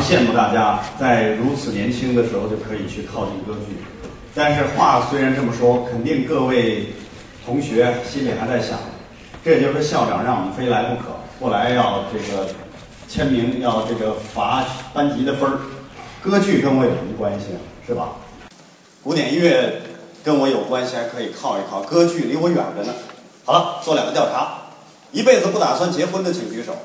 羡慕大家在如此年轻的时候就可以去靠近歌剧。但是话虽然这么说，肯定各位同学心里还在想，这就是校长让我们非来不可，不来要这个签名，要这个罚班级的分儿。歌剧跟我有什么关系啊？是吧？古典音乐跟我有关系，还可以靠一靠。歌剧离我远着呢。好了，做两个调查，一辈子不打算结婚的请举手。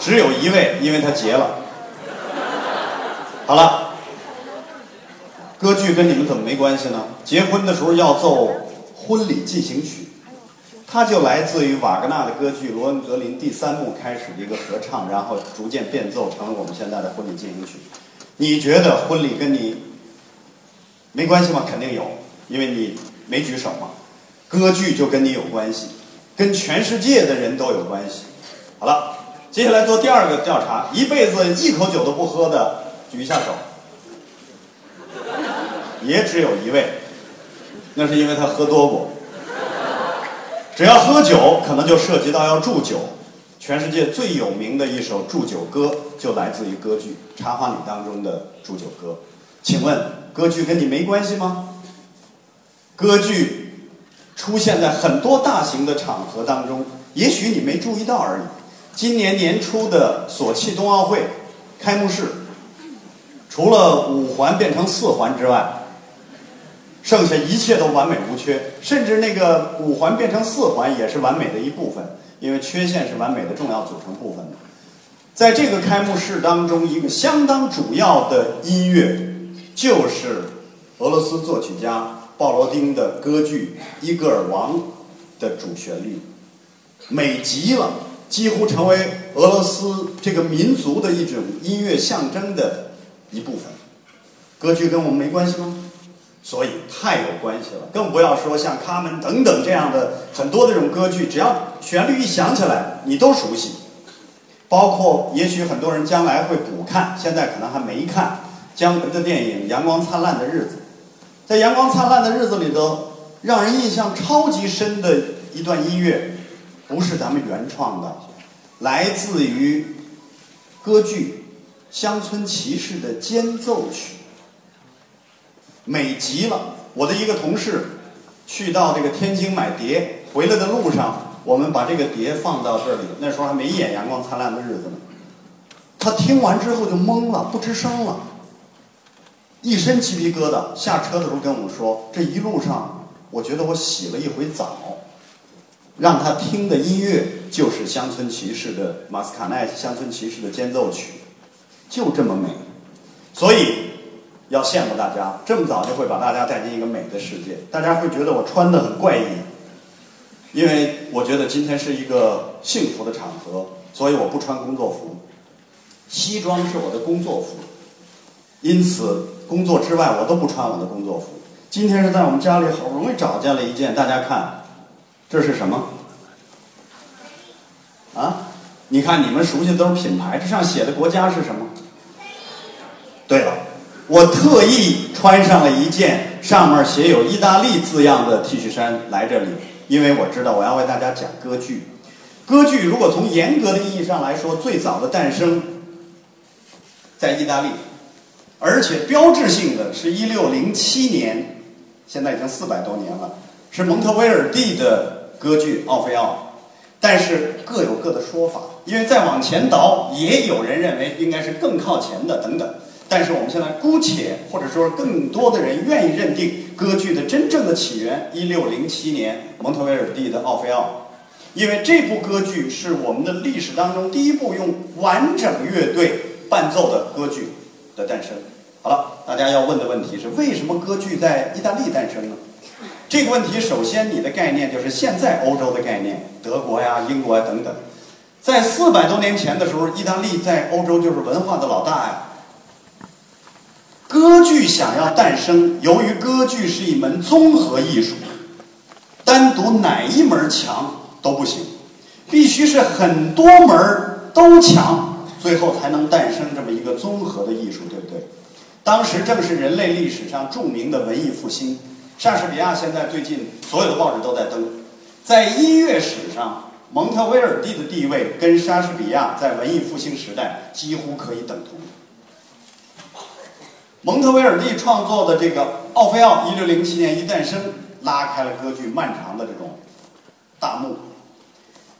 只有一位，因为他结了。好了，歌剧跟你们怎么没关系呢？结婚的时候要奏婚礼进行曲，它就来自于瓦格纳的歌剧《罗恩格林》第三幕开始的一个合唱，然后逐渐变奏成了我们现在的婚礼进行曲。你觉得婚礼跟你没关系吗？肯定有，因为你没举手嘛。歌剧就跟你有关系，跟全世界的人都有关系。好了。接下来做第二个调查，一辈子一口酒都不喝的，举一下手。也只有一位，那是因为他喝多过。只要喝酒，可能就涉及到要祝酒。全世界最有名的一首祝酒歌，就来自于歌剧《茶花女》当中的祝酒歌。请问，歌剧跟你没关系吗？歌剧出现在很多大型的场合当中，也许你没注意到而已。今年年初的索契冬奥会开幕式，除了五环变成四环之外，剩下一切都完美无缺。甚至那个五环变成四环也是完美的一部分，因为缺陷是完美的重要组成部分。在这个开幕式当中，一个相当主要的音乐就是俄罗斯作曲家鲍罗丁的歌剧《伊戈尔王》的主旋律，美极了。几乎成为俄罗斯这个民族的一种音乐象征的一部分。歌剧跟我们没关系吗？所以太有关系了。更不要说像《卡门》等等这样的很多这种歌剧，只要旋律一响起来，你都熟悉。包括也许很多人将来会补看，现在可能还没看姜文的电影《阳光灿烂的日子》。在《阳光灿烂的日子》里头，让人印象超级深的一段音乐。不是咱们原创的，来自于歌剧《乡村骑士》的间奏曲，美极了。我的一个同事去到这个天津买碟，回来的路上，我们把这个碟放到这里，那时候还没演《阳光灿烂的日子》呢。他听完之后就懵了，不吱声了，一身鸡皮疙瘩。下车的时候跟我们说：“这一路上，我觉得我洗了一回澡。”让他听的音乐就是《乡村骑士》的马斯卡奈《乡村骑士》的间奏曲，就这么美，所以要羡慕大家，这么早就会把大家带进一个美的世界。大家会觉得我穿的很怪异，因为我觉得今天是一个幸福的场合，所以我不穿工作服，西装是我的工作服，因此工作之外我都不穿我的工作服。今天是在我们家里好不容易找见了一件，大家看。这是什么？啊，你看你们熟悉的都是品牌，这上写的国家是什么？对了，我特意穿上了一件上面写有意大利字样的 T 恤衫来这里，因为我知道我要为大家讲歌剧。歌剧如果从严格的意义上来说，最早的诞生在意大利，而且标志性的是一六零七年，现在已经四百多年了，是蒙特威尔第的。歌剧《奥菲奥》，但是各有各的说法，因为再往前倒，也有人认为应该是更靠前的等等。但是我们现在姑且，或者说更多的人愿意认定歌剧的真正的起源，一六零七年蒙特威尔第的《奥菲奥》，因为这部歌剧是我们的历史当中第一部用完整乐队伴奏的歌剧的诞生。好了，大家要问的问题是：为什么歌剧在意大利诞生呢？这个问题，首先你的概念就是现在欧洲的概念，德国呀、英国呀等等。在四百多年前的时候，意大利在欧洲就是文化的老大呀。歌剧想要诞生，由于歌剧是一门综合艺术，单独哪一门强都不行，必须是很多门都强，最后才能诞生这么一个综合的艺术，对不对？当时正是人类历史上著名的文艺复兴。莎士比亚现在最近所有的报纸都在登，在音乐史上，蒙特威尔第的地位跟莎士比亚在文艺复兴时代几乎可以等同。蒙特威尔第创作的这个《奥菲奥》，一六零七年一诞生，拉开了歌剧漫长的这种大幕。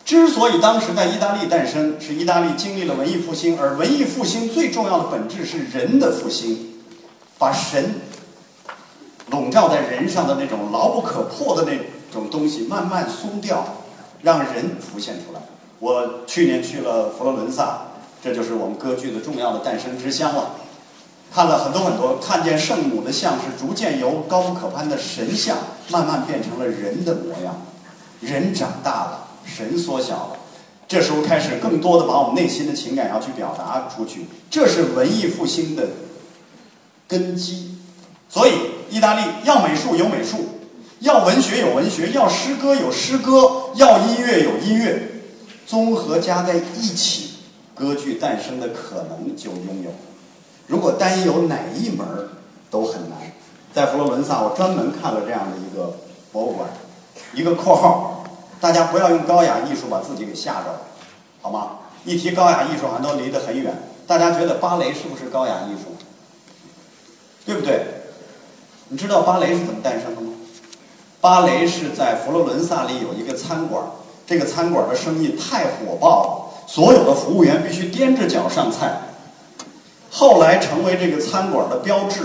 之所以当时在意大利诞生，是意大利经历了文艺复兴，而文艺复兴最重要的本质是人的复兴，把神笼罩在人上的那种牢不可破的那种东西慢慢松掉，让人浮现出来。我去年去了佛罗伦萨，这就是我们歌剧的重要的诞生之乡了。看了很多很多，看见圣母的像是逐渐由高不可攀的神像，慢慢变成了人的模样，人长大了。神缩小了，这时候开始更多的把我们内心的情感要去表达出去，这是文艺复兴的根基。所以，意大利要美术有美术，要文学有文学，要诗歌有诗歌，要音乐有音乐，综合加在一起，歌剧诞生的可能就拥有。如果单有哪一门都很难。在佛罗伦萨，我专门看了这样的一个博物馆，一个括号。大家不要用高雅艺术把自己给吓着了，好吗？一提高雅艺术，好像都离得很远。大家觉得芭蕾是不是高雅艺术？对不对？你知道芭蕾是怎么诞生的吗？芭蕾是在佛罗伦萨里有一个餐馆，这个餐馆的生意太火爆了，所有的服务员必须踮着脚上菜，后来成为这个餐馆的标志。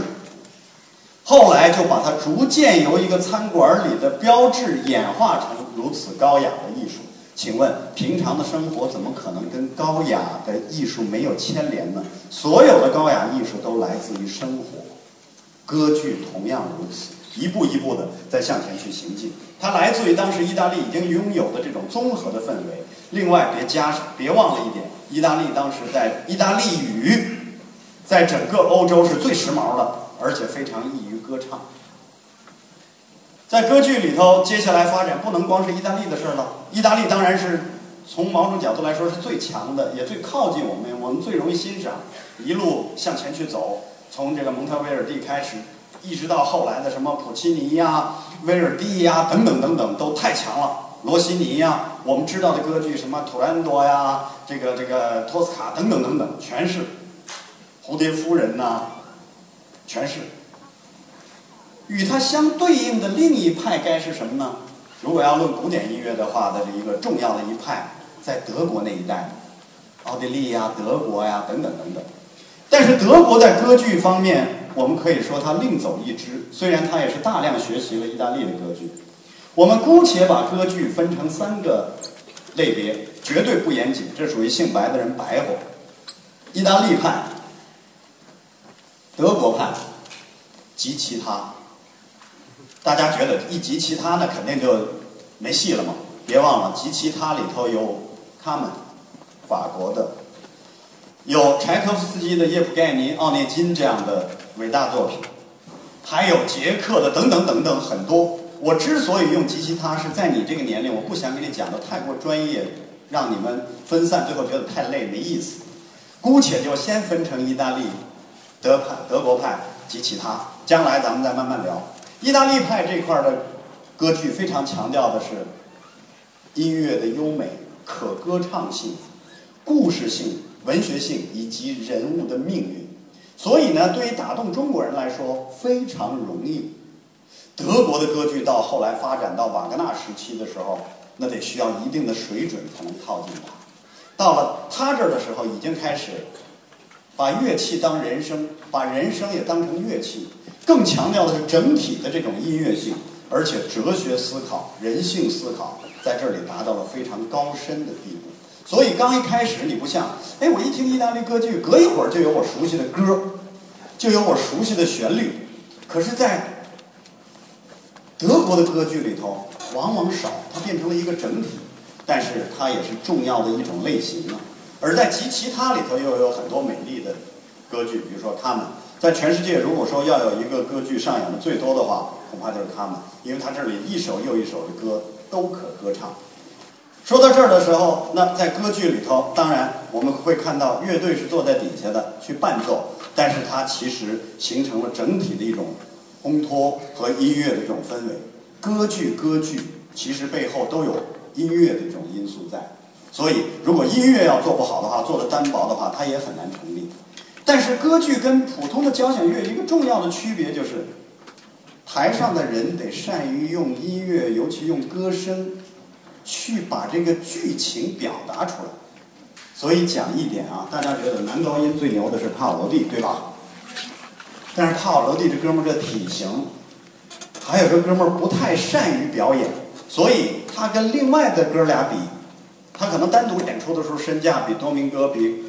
后来就把它逐渐由一个餐馆里的标志演化成如此高雅的艺术。请问，平常的生活怎么可能跟高雅的艺术没有牵连呢？所有的高雅艺术都来自于生活，歌剧同样如此，一步一步的在向前去行进。它来自于当时意大利已经拥有的这种综合的氛围。另外，别加上别忘了一点，意大利当时在意大利语，在整个欧洲是最时髦的，而且非常易于。歌唱，在歌剧里头，接下来发展不能光是意大利的事儿了。意大利当然是从某种角度来说是最强的，也最靠近我们，我们最容易欣赏。一路向前去走，从这个蒙特威尔第开始，一直到后来的什么普契尼呀、威尔第呀等等等等，都太强了。罗西尼呀，我们知道的歌剧什么《图兰朵》呀，这个这个托斯卡等等等等，全是蝴蝶夫人呐，全是。与它相对应的另一派该是什么呢？如果要论古典音乐的话，的一个重要的一派，在德国那一带，奥地利呀、德国呀等等等等。但是德国在歌剧方面，我们可以说它另走一支，虽然它也是大量学习了意大利的歌剧。我们姑且把歌剧分成三个类别，绝对不严谨，这属于姓白的人白活。意大利派、德国派及其他。大家觉得一及其他那肯定就没戏了嘛？别忘了及其他里头有他们，法国的，有柴可夫斯基的《叶普盖尼·奥涅金》这样的伟大作品，还有捷克的等等等等很多。我之所以用集其他，是在你这个年龄，我不想给你讲的太过专业，让你们分散，最后觉得太累没意思。姑且就先分成意大利、德派、德国派及其他，将来咱们再慢慢聊。意大利派这块的歌剧非常强调的是音乐的优美、可歌唱性、故事性、文学性以及人物的命运。所以呢，对于打动中国人来说非常容易。德国的歌剧到后来发展到瓦格纳时期的时候，那得需要一定的水准才能靠近它。到了他这儿的时候，已经开始把乐器当人声，把人声也当成乐器。更强调的是整体的这种音乐性，而且哲学思考、人性思考在这里达到了非常高深的地步。所以刚一开始你不像，哎，我一听意大利歌剧，隔一会儿就有我熟悉的歌，就有我熟悉的旋律。可是，在德国的歌剧里头，往往少，它变成了一个整体，但是它也是重要的一种类型了。而在其其他里头又有很多美丽的歌剧，比如说他们。在全世界，如果说要有一个歌剧上演的最多的话，恐怕就是他们，因为他这里一首又一首的歌都可歌唱。说到这儿的时候，那在歌剧里头，当然我们会看到乐队是坐在底下的去伴奏，但是它其实形成了整体的一种烘托和音乐的这种氛围。歌剧歌剧其实背后都有音乐的这种因素在。所以，如果音乐要做不好的话，做的单薄的话，它也很难成立。但是，歌剧跟普通的交响乐一个重要的区别就是，台上的人得善于用音乐，尤其用歌声，去把这个剧情表达出来。所以讲一点啊，大家觉得男高音最牛的是帕瓦罗蒂，对吧？但是帕瓦罗蒂这哥们儿这体型，还有这哥们儿不太善于表演，所以他跟另外的哥俩比。他可能单独演出的时候身价比多明戈、比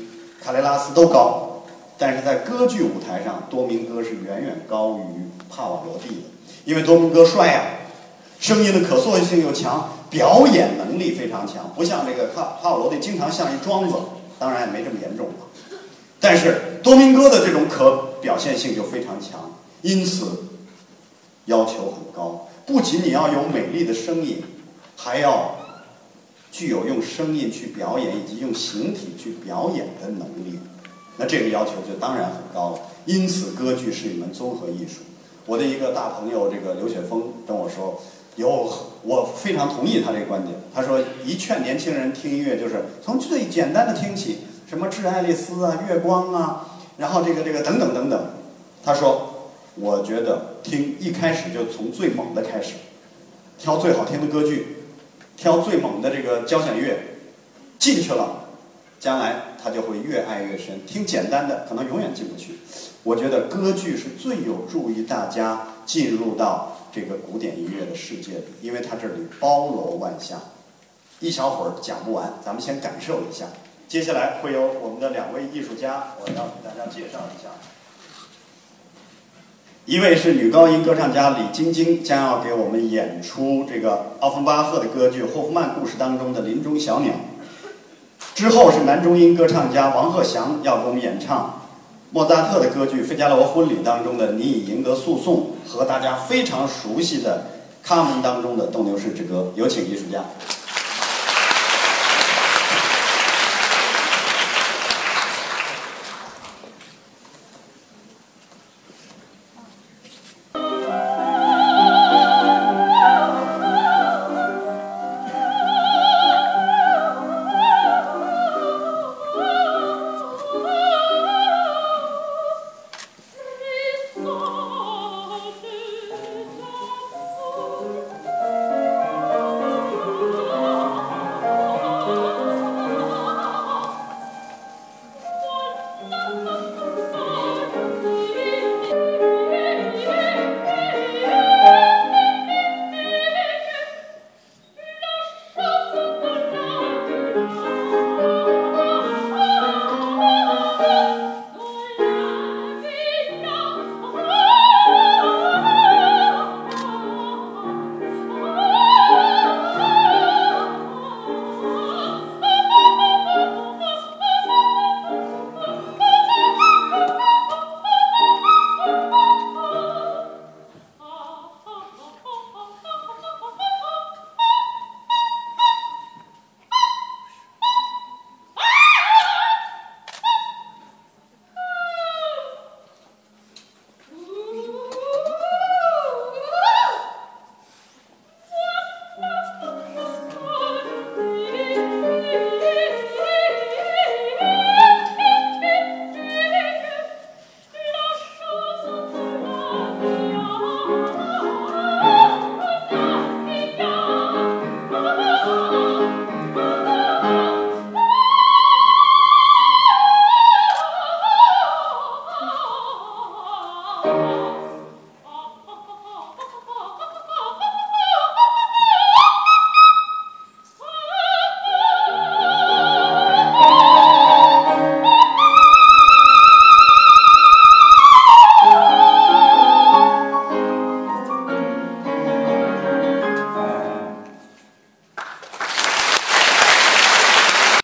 卡雷拉斯都高，但是在歌剧舞台上，多明戈是远远高于帕瓦罗蒂的，因为多明戈帅呀，声音的可塑性又强，表演能力非常强，不像这个帕帕瓦罗蒂经常像一庄子，当然也没这么严重吧。但是多明戈的这种可表现性就非常强，因此要求很高，不仅你要有美丽的声音，还要。具有用声音去表演以及用形体去表演的能力，那这个要求就当然很高了。因此，歌剧是一门综合艺术。我的一个大朋友，这个刘雪峰，有我非常同意他这个观点。他说，一劝年轻人听音乐，就是从最简单的听起，什么《致爱丽丝》啊，《月光》啊，然后这个这个等等等等。他说，我觉得听一开始就从最猛的开始，挑最好听的歌剧。挑最猛的这个交响乐进去了，将来他就会越爱越深。听简单的可能永远进不去。我觉得歌剧是最有助于大家进入到这个古典音乐的世界的，因为它这里包罗万象。一小会儿讲不完，咱们先感受一下。接下来会有我们的两位艺术家，我要给大家介绍一下。一位是女高音歌唱家李晶晶，将要给我们演出这个奥芬巴赫的歌剧《霍夫曼故事》当中的林中小鸟。之后是男中音歌唱家王鹤祥要给我们演唱莫扎特的歌剧《费加罗婚礼》当中的“你已赢得诉讼”和大家非常熟悉的《卡门》当中的《斗牛士之歌》。有请艺术家。